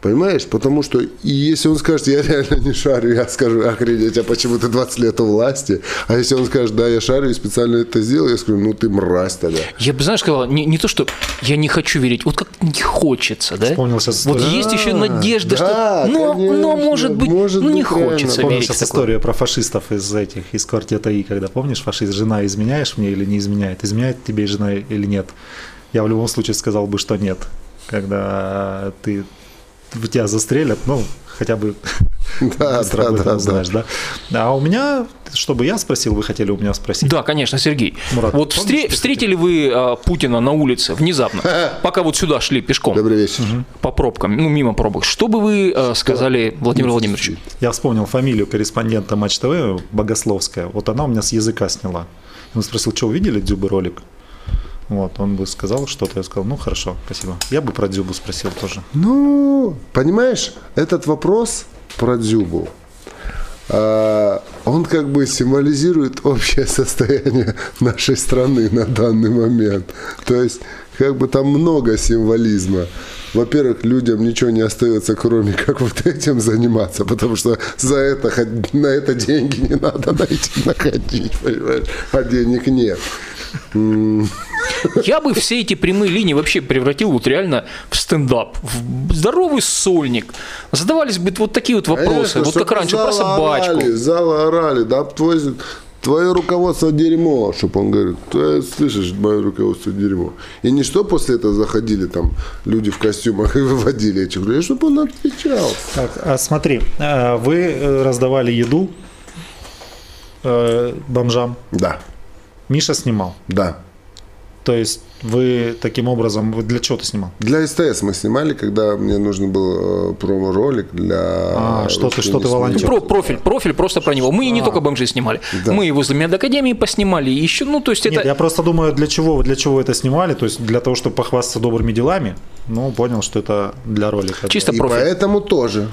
Speaker 3: Понимаешь? Потому что и если он скажет, я реально не шарю, я скажу, охренеть, а почему ты 20 лет у власти? А если он скажет, да, я шарю и специально это сделал, я скажу, ну ты мразь тогда.
Speaker 2: Я бы, знаешь, сказал, не, не то, что я не хочу верить, вот как не хочется, да?
Speaker 1: Вспомнил сейчас
Speaker 2: вот
Speaker 1: историю.
Speaker 2: есть еще надежда,
Speaker 3: да,
Speaker 2: что, ну,
Speaker 3: конечно,
Speaker 2: ну, может быть,
Speaker 3: может
Speaker 2: ну, не
Speaker 3: быть,
Speaker 2: хочется верить в
Speaker 1: сейчас
Speaker 2: такое.
Speaker 1: историю про фашистов из этих, из квартета И, когда помнишь, фашист, жена, изменяешь мне или не изменяет? Изменяет тебе жена или нет? Я в любом случае сказал бы, что нет. Когда ты тебя застрелят, ну, хотя бы
Speaker 3: Да,
Speaker 1: быстро
Speaker 3: да,
Speaker 1: об этом
Speaker 3: да, да.
Speaker 1: узнаешь, да. А у меня, чтобы я спросил, вы хотели у меня спросить?
Speaker 2: Да, конечно, Сергей.
Speaker 1: Мурат,
Speaker 2: вот
Speaker 1: что
Speaker 2: встретили вы а, Путина на улице внезапно, пока вот сюда шли пешком
Speaker 3: Добрый вечер.
Speaker 2: по пробкам, ну, мимо пробок. Что бы вы а, сказали Владимиру Владимировичу?
Speaker 1: Я вспомнил фамилию корреспондента Матч ТВ, Богословская. Вот она у меня с языка сняла. Он спросил, что увидели Дзюбы ролик? Вот, он бы сказал что-то, я сказал, ну хорошо, спасибо. Я бы про Дзюбу спросил тоже.
Speaker 3: Ну, понимаешь, этот вопрос про Дзюбу, а, он как бы символизирует общее состояние нашей страны на данный момент. То есть, как бы там много символизма. Во-первых, людям ничего не остается, кроме как вот этим заниматься, потому что за это, на это деньги не надо найти, находить, понимаешь, а денег нет.
Speaker 2: Я бы все эти прямые линии вообще превратил вот реально в стендап, в здоровый сольник. Задавались бы вот такие вот вопросы,
Speaker 3: Конечно,
Speaker 2: вот как раньше, про собачку.
Speaker 3: Орали, зала орали, да, твой, твое руководство дерьмо, чтобы он говорит, ты слышишь, мое руководство дерьмо. И не что после этого заходили там люди в костюмах и выводили этих людей, чтобы он отвечал.
Speaker 1: Так, а смотри, э, вы э, раздавали еду э, бомжам.
Speaker 3: Да,
Speaker 1: Миша снимал.
Speaker 3: да.
Speaker 1: То есть вы таким образом, вы для чего ты снимал?
Speaker 3: Для СТС мы снимали, когда мне нужен был э, промо-ролик для...
Speaker 1: А, что ты-
Speaker 3: «Русский
Speaker 1: что ты волонтер.
Speaker 3: смеется».
Speaker 2: Про, профиль, профиль просто про него. Мы и не только бомжей снимали.
Speaker 3: Да.
Speaker 2: Мы и возле медакадемии поснимали, и еще, ну, то есть это...
Speaker 1: Нет, я просто думаю, для чего, для чего вы это снимали? То есть для того, чтобы похвастаться добрыми делами? Ну, понял, что это для ролика.
Speaker 2: Чисто
Speaker 3: И
Speaker 2: профиль.
Speaker 3: поэтому тоже.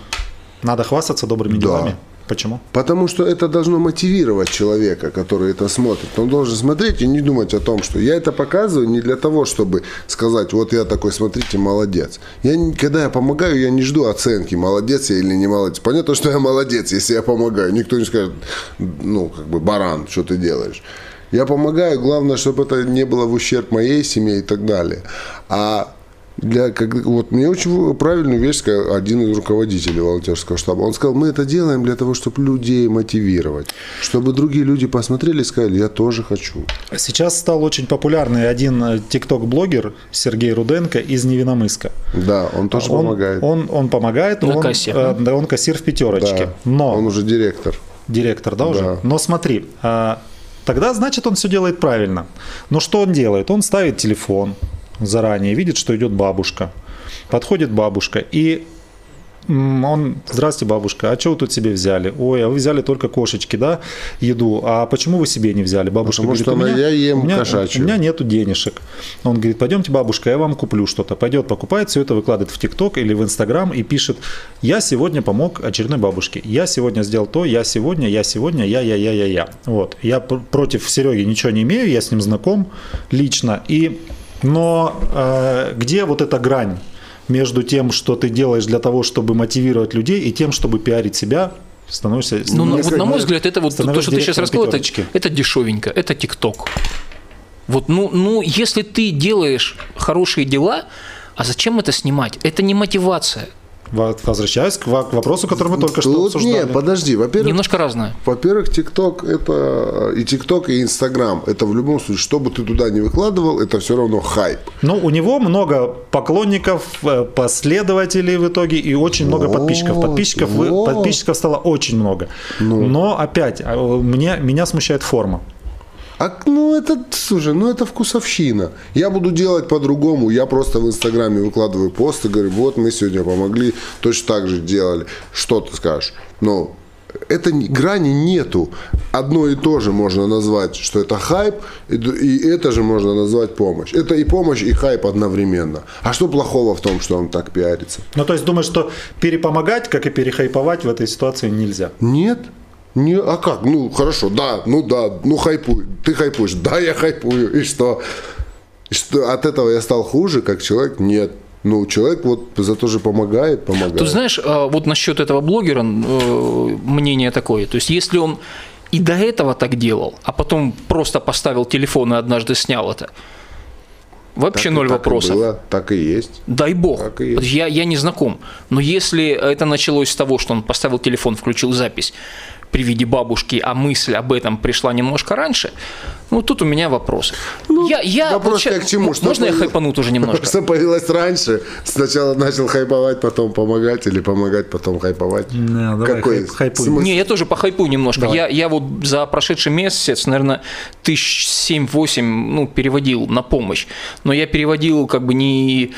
Speaker 1: Надо хвастаться добрыми
Speaker 3: Да.
Speaker 1: делами? Почему?
Speaker 3: Потому что это должно мотивировать человека, который это смотрит. Он должен смотреть и не думать о том, что я это показываю не для того, чтобы сказать, вот я такой, смотрите, молодец. Я, когда я помогаю, я не жду оценки, молодец я или не молодец. Понятно, что я молодец, если я помогаю. Никто не скажет, ну, как бы, баран, что ты делаешь. Я помогаю, главное, чтобы это не было в ущерб моей семье и так далее. А для, как, вот мне очень правильную вещь сказал один из руководителей волонтерского штаба. Он сказал, мы это делаем для того, чтобы людей мотивировать. Чтобы другие люди посмотрели и сказали, я тоже хочу.
Speaker 1: Сейчас стал очень популярный один тикток-блогер Сергей Руденко из Невиномыска.
Speaker 3: Да, он тоже
Speaker 1: он,
Speaker 3: помогает.
Speaker 1: Он, он помогает,
Speaker 2: На
Speaker 1: он,
Speaker 2: кассе,
Speaker 1: э, да, он кассир в пятерочке.
Speaker 3: да.
Speaker 1: Но
Speaker 3: Он уже директор.
Speaker 1: директор, да, уже?
Speaker 3: Да.
Speaker 1: Но смотри, а, тогда значит он все делает правильно. Но что он делает? Он ставит телефон заранее, видит, что идет бабушка. Подходит бабушка и он, здравствуйте, бабушка, а что вы тут себе взяли? Ой, а вы взяли только кошечки, да, еду. А почему вы себе не взяли? Бабушка
Speaker 3: Потому
Speaker 1: говорит,
Speaker 3: что
Speaker 1: у меня,
Speaker 3: я ем
Speaker 1: у меня,
Speaker 3: кошачью.
Speaker 1: у меня нету денежек. Он говорит, пойдемте, бабушка, я вам куплю что-то. Пойдет, покупает, все это выкладывает в ТикТок или в Инстаграм и пишет, я сегодня помог очередной бабушке, я сегодня сделал то, я сегодня, я сегодня, я, я, я, я, я. Вот. Я пр- против Сереги ничего не имею, я с ним знаком лично. И, но э, где вот эта грань? между тем, что ты делаешь для того, чтобы мотивировать людей, и тем, чтобы пиарить себя, становишься...
Speaker 2: Ну,
Speaker 1: становишься-
Speaker 2: вот на мой взгляд, это вот то, что ты сейчас рассказал, это, это дешевенько, это ТикТок. Вот, ну, ну, если ты делаешь хорошие дела, а зачем это снимать? Это не мотивация.
Speaker 1: Во- Возвращаясь к во- к вопросу, который мы только что
Speaker 3: Тут
Speaker 1: обсуждали.
Speaker 3: нет, подожди. Во-первых,
Speaker 2: Немножко разное.
Speaker 3: Во-первых, ТикТок это и ТикТок, и Инстаграм. Это в любом случае, что бы ты туда не выкладывал, это все равно хайп.
Speaker 1: Ну, у него много поклонников, э, последователей в итоге и очень много
Speaker 3: Вот,
Speaker 1: подписчиков. Подписчиков,
Speaker 3: вот.
Speaker 1: подписчиков стало очень много. Но опять, а, мне, меня смущает форма.
Speaker 3: А, ну, это, слушай, ну, это вкусовщина. Я буду делать по-другому. Я просто в Инстаграме выкладываю посты, говорю, вот мы сегодня помогли, точно так же делали. Что ты скажешь? Ну, это грани нету. Одно и то же можно назвать, что это хайп, и, и это же можно назвать помощь. Это и помощь, и хайп одновременно. А что плохого в том, что он так пиарится?
Speaker 1: Ну, то есть думаешь, что перепомогать, как и перехайповать в этой ситуации нельзя.
Speaker 3: Нет. Не, а как? Ну, хорошо, да, ну да, ну хайпуй. Ты хайпуешь, да, я хайпую. И что? И что от этого я стал хуже, как человек? Нет. Ну, человек вот за то же помогает, помогает.
Speaker 2: Тут знаешь, а, вот насчет этого блогера э, мнение такое. То есть, если он и до этого так делал, а потом просто поставил телефон и однажды снял это, вообще
Speaker 3: Так и-
Speaker 2: ноль
Speaker 3: так и
Speaker 2: вопросов.
Speaker 3: было, так и есть.
Speaker 2: Дай бог.
Speaker 3: Так и есть.
Speaker 2: Я, я не знаком. Но если это началось с того, что он поставил телефон, включил запись, при виде бабушки, а мысль об этом пришла немножко раньше, ну, тут у меня вопросы. я, я
Speaker 3: Ну, вопрос как к чему? Что
Speaker 2: Можно я
Speaker 3: появилось-
Speaker 2: хайпану тоже немножко?
Speaker 3: Что появилось раньше? Сначала начал хайповать, потом помогать, или помогать, потом хайповать?
Speaker 1: Не, давай,
Speaker 3: Какой
Speaker 1: хайп- хайпуй.
Speaker 3: смысл?
Speaker 2: Не, я тоже похайпую немножко.
Speaker 1: Давай.
Speaker 2: Я, я вот за прошедший месяц, наверное, тысяч семь-восемь, ну, переводил на помощь. Но я переводил как бы не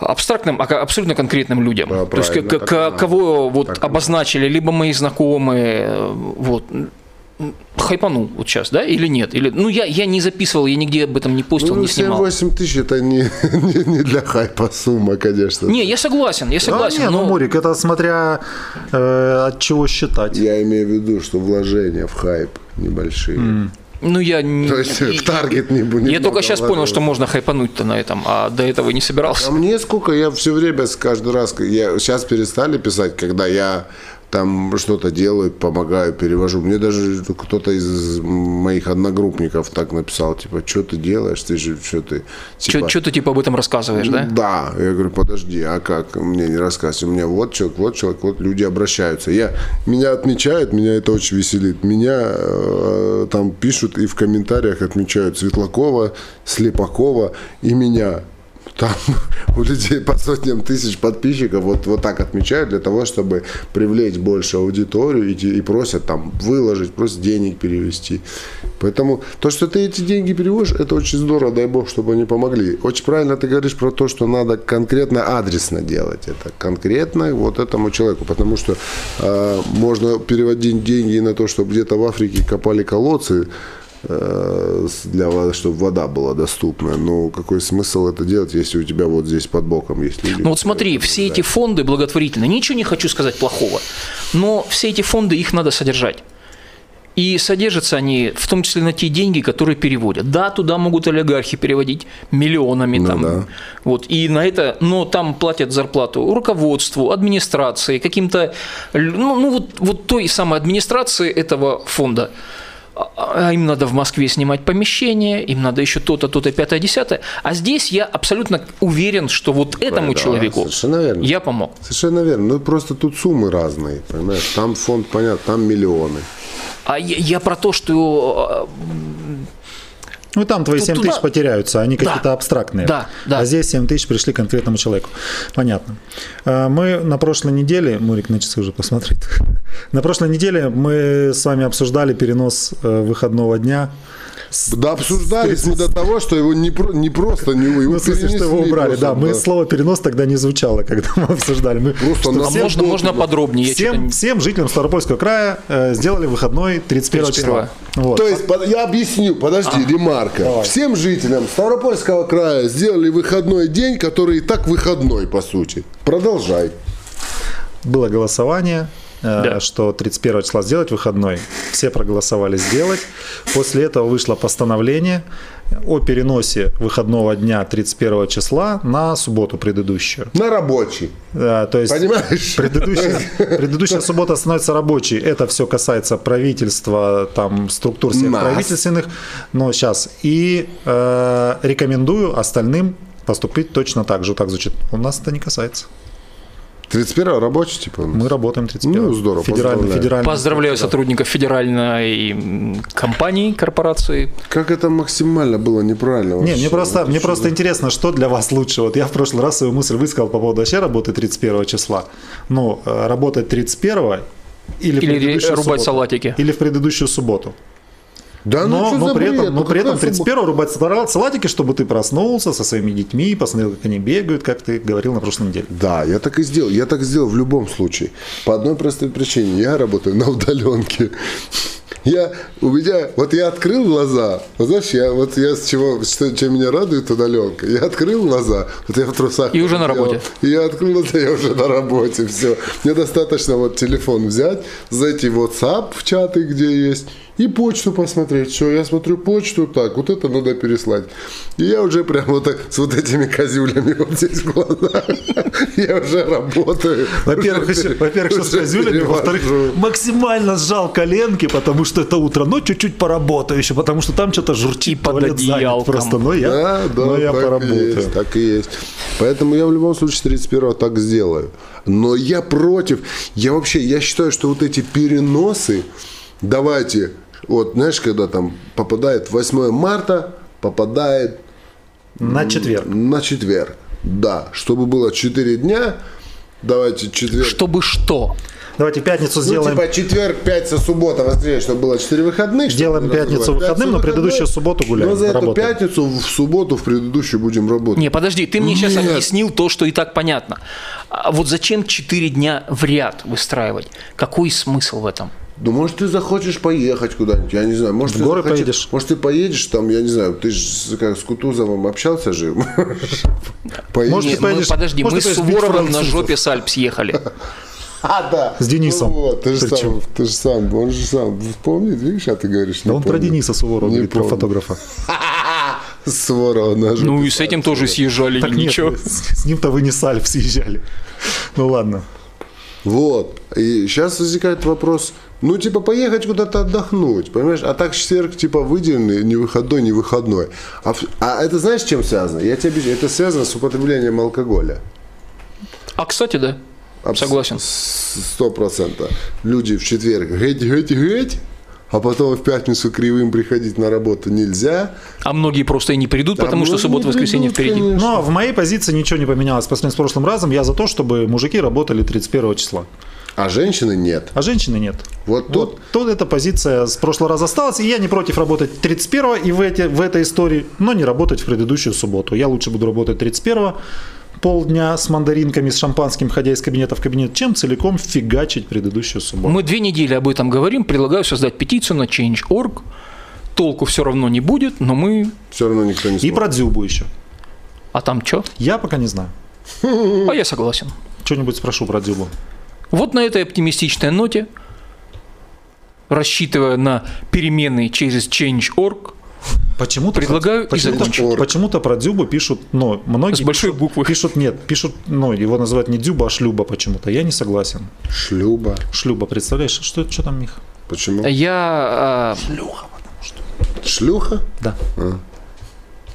Speaker 2: абстрактным, а абсолютно конкретным людям.
Speaker 3: Да,
Speaker 2: То есть, к-
Speaker 3: так
Speaker 2: к- кого вот
Speaker 3: Так
Speaker 2: обозначили, либо мои знакомые, вот, хайпану вот сейчас, да, или нет? Или, ну, я, я не записывал, я нигде об этом не постил,
Speaker 3: Ну,
Speaker 2: не снимал.
Speaker 3: 7-8 тысяч это не, не, не для хайпа сумма, конечно.
Speaker 2: Не, я согласен, я
Speaker 1: Да
Speaker 2: согласен.
Speaker 1: не, ну,
Speaker 2: но-
Speaker 1: Мурик, это смотря э, от чего считать.
Speaker 3: Я имею в виду, что вложения в хайп небольшие.
Speaker 2: Ну, я не...
Speaker 3: То есть в таргет не будет.
Speaker 2: Я только сейчас понял, что можно хайпануть-то на этом, а до этого не собирался.
Speaker 3: А мне сколько, я все время, с- каждый раз, я, сейчас перестали писать, когда я там что-то делаю, помогаю, перевожу. Мне даже кто-то из моих одногруппников так написал, типа, что ты делаешь, ты же, что ты, типа,
Speaker 2: Что ты типа об этом рассказываешь, да?
Speaker 3: Да, я говорю, подожди, а как? Мне не рассказывай. У меня вот человек, вот человек, вот люди обращаются. Я, меня отмечают, меня это очень веселит. Меня э, там пишут и в комментариях отмечают Светлакова, Слепакова и меня. Там у людей по сотням тысяч подписчиков вот, вот так отмечают для того, чтобы привлечь больше аудиторию и, и просят там выложить, просят денег перевести. Поэтому то, что ты эти деньги переводишь, это очень здорово, дай бог, чтобы они помогли. Очень правильно ты говоришь про то, что надо конкретно адресно делать это, конкретно вот этому человеку, потому что э, можно переводить деньги на то, чтобы где-то в Африке копали колодцы, для воды, чтобы вода была доступна. Но какой смысл это делать, если у тебя вот здесь под боком есть люди?
Speaker 2: Ну вот смотри, все эти фонды благотворительные, ничего не хочу сказать плохого, но все эти фонды, их надо содержать. И содержатся они в том числе на те деньги, которые переводят. Да, туда могут олигархи переводить миллионами
Speaker 3: Ну
Speaker 2: там.
Speaker 3: да.
Speaker 2: Вот, и на это, но там платят зарплату руководству, администрации, каким-то, ну, ну вот, вот той самой администрации этого фонда. А- А им надо в Москве снимать помещение, им надо еще то-то, то-то, пятое, десятое. А здесь я абсолютно уверен, что вот этому
Speaker 3: Да,
Speaker 2: человеку я помог.
Speaker 3: Совершенно верно. Ну просто тут суммы разные, понимаешь? Там фонд, понятно, там миллионы.
Speaker 2: А я, я про то, что
Speaker 1: Ну, там твои
Speaker 2: Тут
Speaker 1: 7
Speaker 2: туда-
Speaker 1: тысяч потеряются, они
Speaker 2: Да.
Speaker 1: какие-то абстрактные.
Speaker 2: Да, да.
Speaker 1: А здесь 7 тысяч пришли к конкретному человеку. Понятно. А, Мы на прошлой неделе, Мурик на часы уже посмотрит, на прошлой неделе мы с вами обсуждали перенос э, выходного дня.
Speaker 3: Да, обсуждались мы до того, что его не, про- не просто не его
Speaker 1: Ну, в смысле, что его убрали.
Speaker 3: просто,
Speaker 1: Да, мы слово перенос тогда не звучало, когда мы обсуждали. Мы
Speaker 3: Просто
Speaker 1: что
Speaker 2: а
Speaker 3: всем
Speaker 2: можно, можно подробнее?
Speaker 1: Всем, всем жителям Ставропольского края э, сделали выходной 31 числа.
Speaker 2: 31.
Speaker 1: Вот.
Speaker 3: То есть, под- я объясню, подожди, ремарка. Всем жителям Ставропольского края сделали выходной день, который и так выходной, по сути. Продолжай.
Speaker 1: было голосование, э,
Speaker 2: Да.
Speaker 1: что 31 числа сделать выходной. Все проголосовали сделать. После этого вышло постановление о переносе выходного дня 31 числа на субботу предыдущую.
Speaker 3: На рабочий.
Speaker 1: Э, То есть
Speaker 3: Понимаешь?
Speaker 1: предыдущая, предыдущая суббота становится рабочей. Это все касается правительства, там, структур всех
Speaker 3: Нас.
Speaker 1: правительственных. Но сейчас. И э, рекомендую остальным поступить точно так же. Так звучит. У нас это не касается.
Speaker 3: 31 рабочий, типа.
Speaker 1: Мы работаем 31
Speaker 3: Ну, здорово,
Speaker 1: Федеральный,
Speaker 3: поздравляю.
Speaker 1: федеральный.
Speaker 2: Поздравляю сотрудников федеральной компании, корпорации.
Speaker 3: Как это максимально было неправильно
Speaker 1: Не,
Speaker 3: вообще?
Speaker 1: мне просто, мне просто интересно, что для вас лучше. Вот я в прошлый раз свою мысль высказал по поводу вообще работы 31 числа. Ну, э, работать 31 или,
Speaker 2: Или рубать
Speaker 1: субботу.
Speaker 2: салатики.
Speaker 1: Или в предыдущую субботу.
Speaker 3: Да, ну,
Speaker 1: Но,
Speaker 3: что
Speaker 1: но
Speaker 3: за
Speaker 1: при этом, но
Speaker 3: Ну,
Speaker 1: при этом
Speaker 3: какая
Speaker 1: 31 рубать сала- салатики, чтобы ты проснулся со своими детьми, посмотрел, как они бегают, как ты говорил на прошлой неделе.
Speaker 3: Да, я так и сделал. Я так сделал в любом случае. По одной простой причине. Я работаю на удаленке. Я, у меня, вот я открыл глаза, вот знаешь, я, вот я с чего, что, чем меня радует удаленка, я открыл глаза, вот я в трусах.
Speaker 2: И уже на
Speaker 3: делал,
Speaker 2: работе.
Speaker 3: И я открыл глаза, я уже на работе, все. Мне достаточно вот телефон взять, зайти в WhatsApp, в чаты, где есть, и почту посмотреть. Что, я смотрю почту, так, вот это надо переслать. И я уже прям вот так, с вот этими козюлями вот здесь в глазах. Я уже работаю.
Speaker 1: Во-первых, во-первых, что с козюлями, во-вторых, максимально сжал коленки, потому что это утро, но чуть-чуть поработаю еще, потому что там что-то журчит,
Speaker 2: под
Speaker 1: туалет занят
Speaker 2: одеялком.
Speaker 1: просто, но я,
Speaker 3: Да, да,
Speaker 1: но я
Speaker 3: так и
Speaker 1: поработаю.
Speaker 3: есть, так и есть. Поэтому я в любом случае 31 так сделаю. Но я против. Я вообще, я считаю, что вот эти переносы, давайте, вот знаешь, когда там попадает 8 марта, попадает
Speaker 1: На четверг.
Speaker 3: на четверг. Да, чтобы было 4 дня, давайте четверг.
Speaker 2: Чтобы что?
Speaker 1: Давайте пятницу
Speaker 3: Ну,
Speaker 1: сделаем.
Speaker 3: типа четверг, пятница, суббота, воскресенье, чтобы было 4 выходных. не
Speaker 1: пятницу выходным, но
Speaker 3: Пятницу
Speaker 1: предыдущую
Speaker 3: выходной,
Speaker 1: субботу гуляем,
Speaker 3: Но за эту
Speaker 1: работаем.
Speaker 3: пятницу, в субботу, в предыдущую будем работать.
Speaker 2: Не, подожди, ты мне сейчас
Speaker 3: Нет.
Speaker 2: объяснил то, что и так понятно. А вот зачем 4 дня в ряд выстраивать? Какой смысл в этом?
Speaker 3: Ну, может, ты захочешь поехать куда-нибудь, я не знаю. Может,
Speaker 1: В
Speaker 3: ты
Speaker 1: горы
Speaker 3: захочешь-
Speaker 1: поедешь?
Speaker 3: Может, ты поедешь там, я не знаю, ты же с, как, с Кутузовым общался же. Поедешь.
Speaker 1: Может,
Speaker 2: Нет,
Speaker 1: ты
Speaker 2: мы,
Speaker 1: поедешь-
Speaker 2: подожди, мы с Суворовым на жопе с Альп съехали.
Speaker 3: А, да.
Speaker 1: С Денисом.
Speaker 3: Ну, вот, ты же
Speaker 1: Причем.
Speaker 3: сам, ты же сам, он же сам помнит, видишь, а ты говоришь,
Speaker 1: Да он про. Дениса Суворова
Speaker 3: Не
Speaker 1: говорит, про фотографа.
Speaker 3: Суворова на жопе
Speaker 2: Ну и с этим тоже съезжали,
Speaker 1: Так нет,
Speaker 2: ничего.
Speaker 1: с, с ним-то вы не с Альп съезжали. Ну ладно.
Speaker 3: Вот. И сейчас возникает вопрос, ну, типа, поехать куда-то отдохнуть, понимаешь? А так четверг, типа, выделенный, не выходной, не выходной. А, а это знаешь, с чем связано? Я тебе объясню, это связано с употреблением алкоголя.
Speaker 2: А, кстати, да.
Speaker 3: Абс-
Speaker 2: Согласен.
Speaker 3: Сто процентов. Люди в четверг геть, геть, геть, а потом в пятницу кривым приходить на работу нельзя.
Speaker 2: А многие просто и не придут,
Speaker 3: А
Speaker 2: потому что суббота, воскресенье
Speaker 3: придут,
Speaker 2: впереди.
Speaker 3: конечно.
Speaker 1: Но в моей позиции ничего не поменялось по сравнению с прошлым разом. Я за то, чтобы мужики работали 31 числа,
Speaker 3: А женщины нет.
Speaker 1: а женщины нет.
Speaker 3: Вот тут
Speaker 1: Вот тут эта позиция с прошлого раза осталась, и я не против работать 31 и в, эти, в этой истории, но не работать в предыдущую субботу. Я лучше буду работать 31 полдня с мандаринками, с шампанским, ходя из кабинета в кабинет, чем целиком фигачить предыдущую субботу.
Speaker 2: Мы две недели об этом говорим. Предлагаю создать петицию на Change.org. Толку все равно не будет, но мы...
Speaker 3: все равно никто не
Speaker 1: И
Speaker 3: смотрит.
Speaker 1: про Дзюбу еще.
Speaker 2: А там что?
Speaker 1: Я пока не знаю.
Speaker 2: А я согласен.
Speaker 1: Что-нибудь спрошу про Дзюбу.
Speaker 2: Вот на этой оптимистичной ноте, рассчитывая на перемены через Change.org,
Speaker 1: Почему-то
Speaker 2: Предлагаю и
Speaker 1: почему-то,
Speaker 2: закончить.
Speaker 1: почему-то про Дзюбу пишут, но многие
Speaker 2: С большой
Speaker 1: пишут,
Speaker 2: буквы.
Speaker 1: пишут нет, пишут, ну его называют не Дзюба, а Шлюба почему-то. Я не согласен.
Speaker 3: Шлюба.
Speaker 1: Шлюба, представляешь, что, что там, Мих?
Speaker 3: Почему?
Speaker 2: я... а,
Speaker 3: Шлюха?
Speaker 1: Да.
Speaker 3: Ты-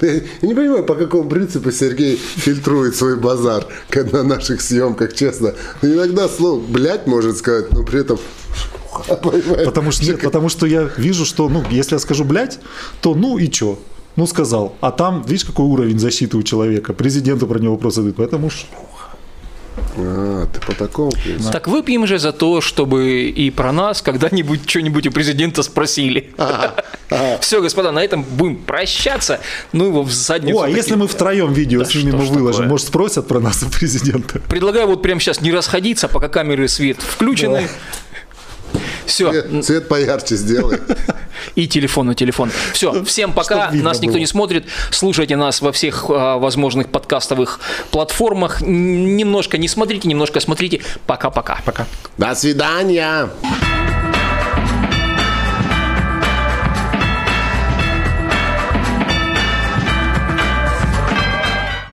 Speaker 3: Я не понимаю, по какому принципу Сергей фильтрует свой базар как на наших съемках, честно. Иногда слово «блядь» может сказать, но при этом?
Speaker 1: Потому что, нет, потому что я вижу, что, ну, если я скажу блядь, то ну и чё? Ну, сказал. А там, видишь, какой уровень защиты у человека. Президенту про него вопросы задают. Поэтому ш-
Speaker 3: А, ты по такому принципу.
Speaker 2: Так выпьем же за то, чтобы и про нас когда-нибудь что-нибудь у президента спросили. Все, господа, на этом будем прощаться. Ну его в задницу.
Speaker 1: О, а если мы втроем видео
Speaker 2: Да
Speaker 1: снимем
Speaker 2: что
Speaker 1: и
Speaker 2: ж
Speaker 1: выложим,
Speaker 2: такое?
Speaker 1: может, спросят про нас у президента?
Speaker 2: Предлагаю вот прямо сейчас не расходиться, пока камеры свет включены. Все,
Speaker 3: Цвет, цвет поярче сделай.
Speaker 2: и телефон на телефон. Все, всем пока. Нас никто
Speaker 1: было.
Speaker 2: не смотрит. Слушайте нас во всех а, возможных подкастовых платформах. Немножко не смотрите, немножко смотрите. Пока-пока.
Speaker 1: Пока.
Speaker 3: До свидания.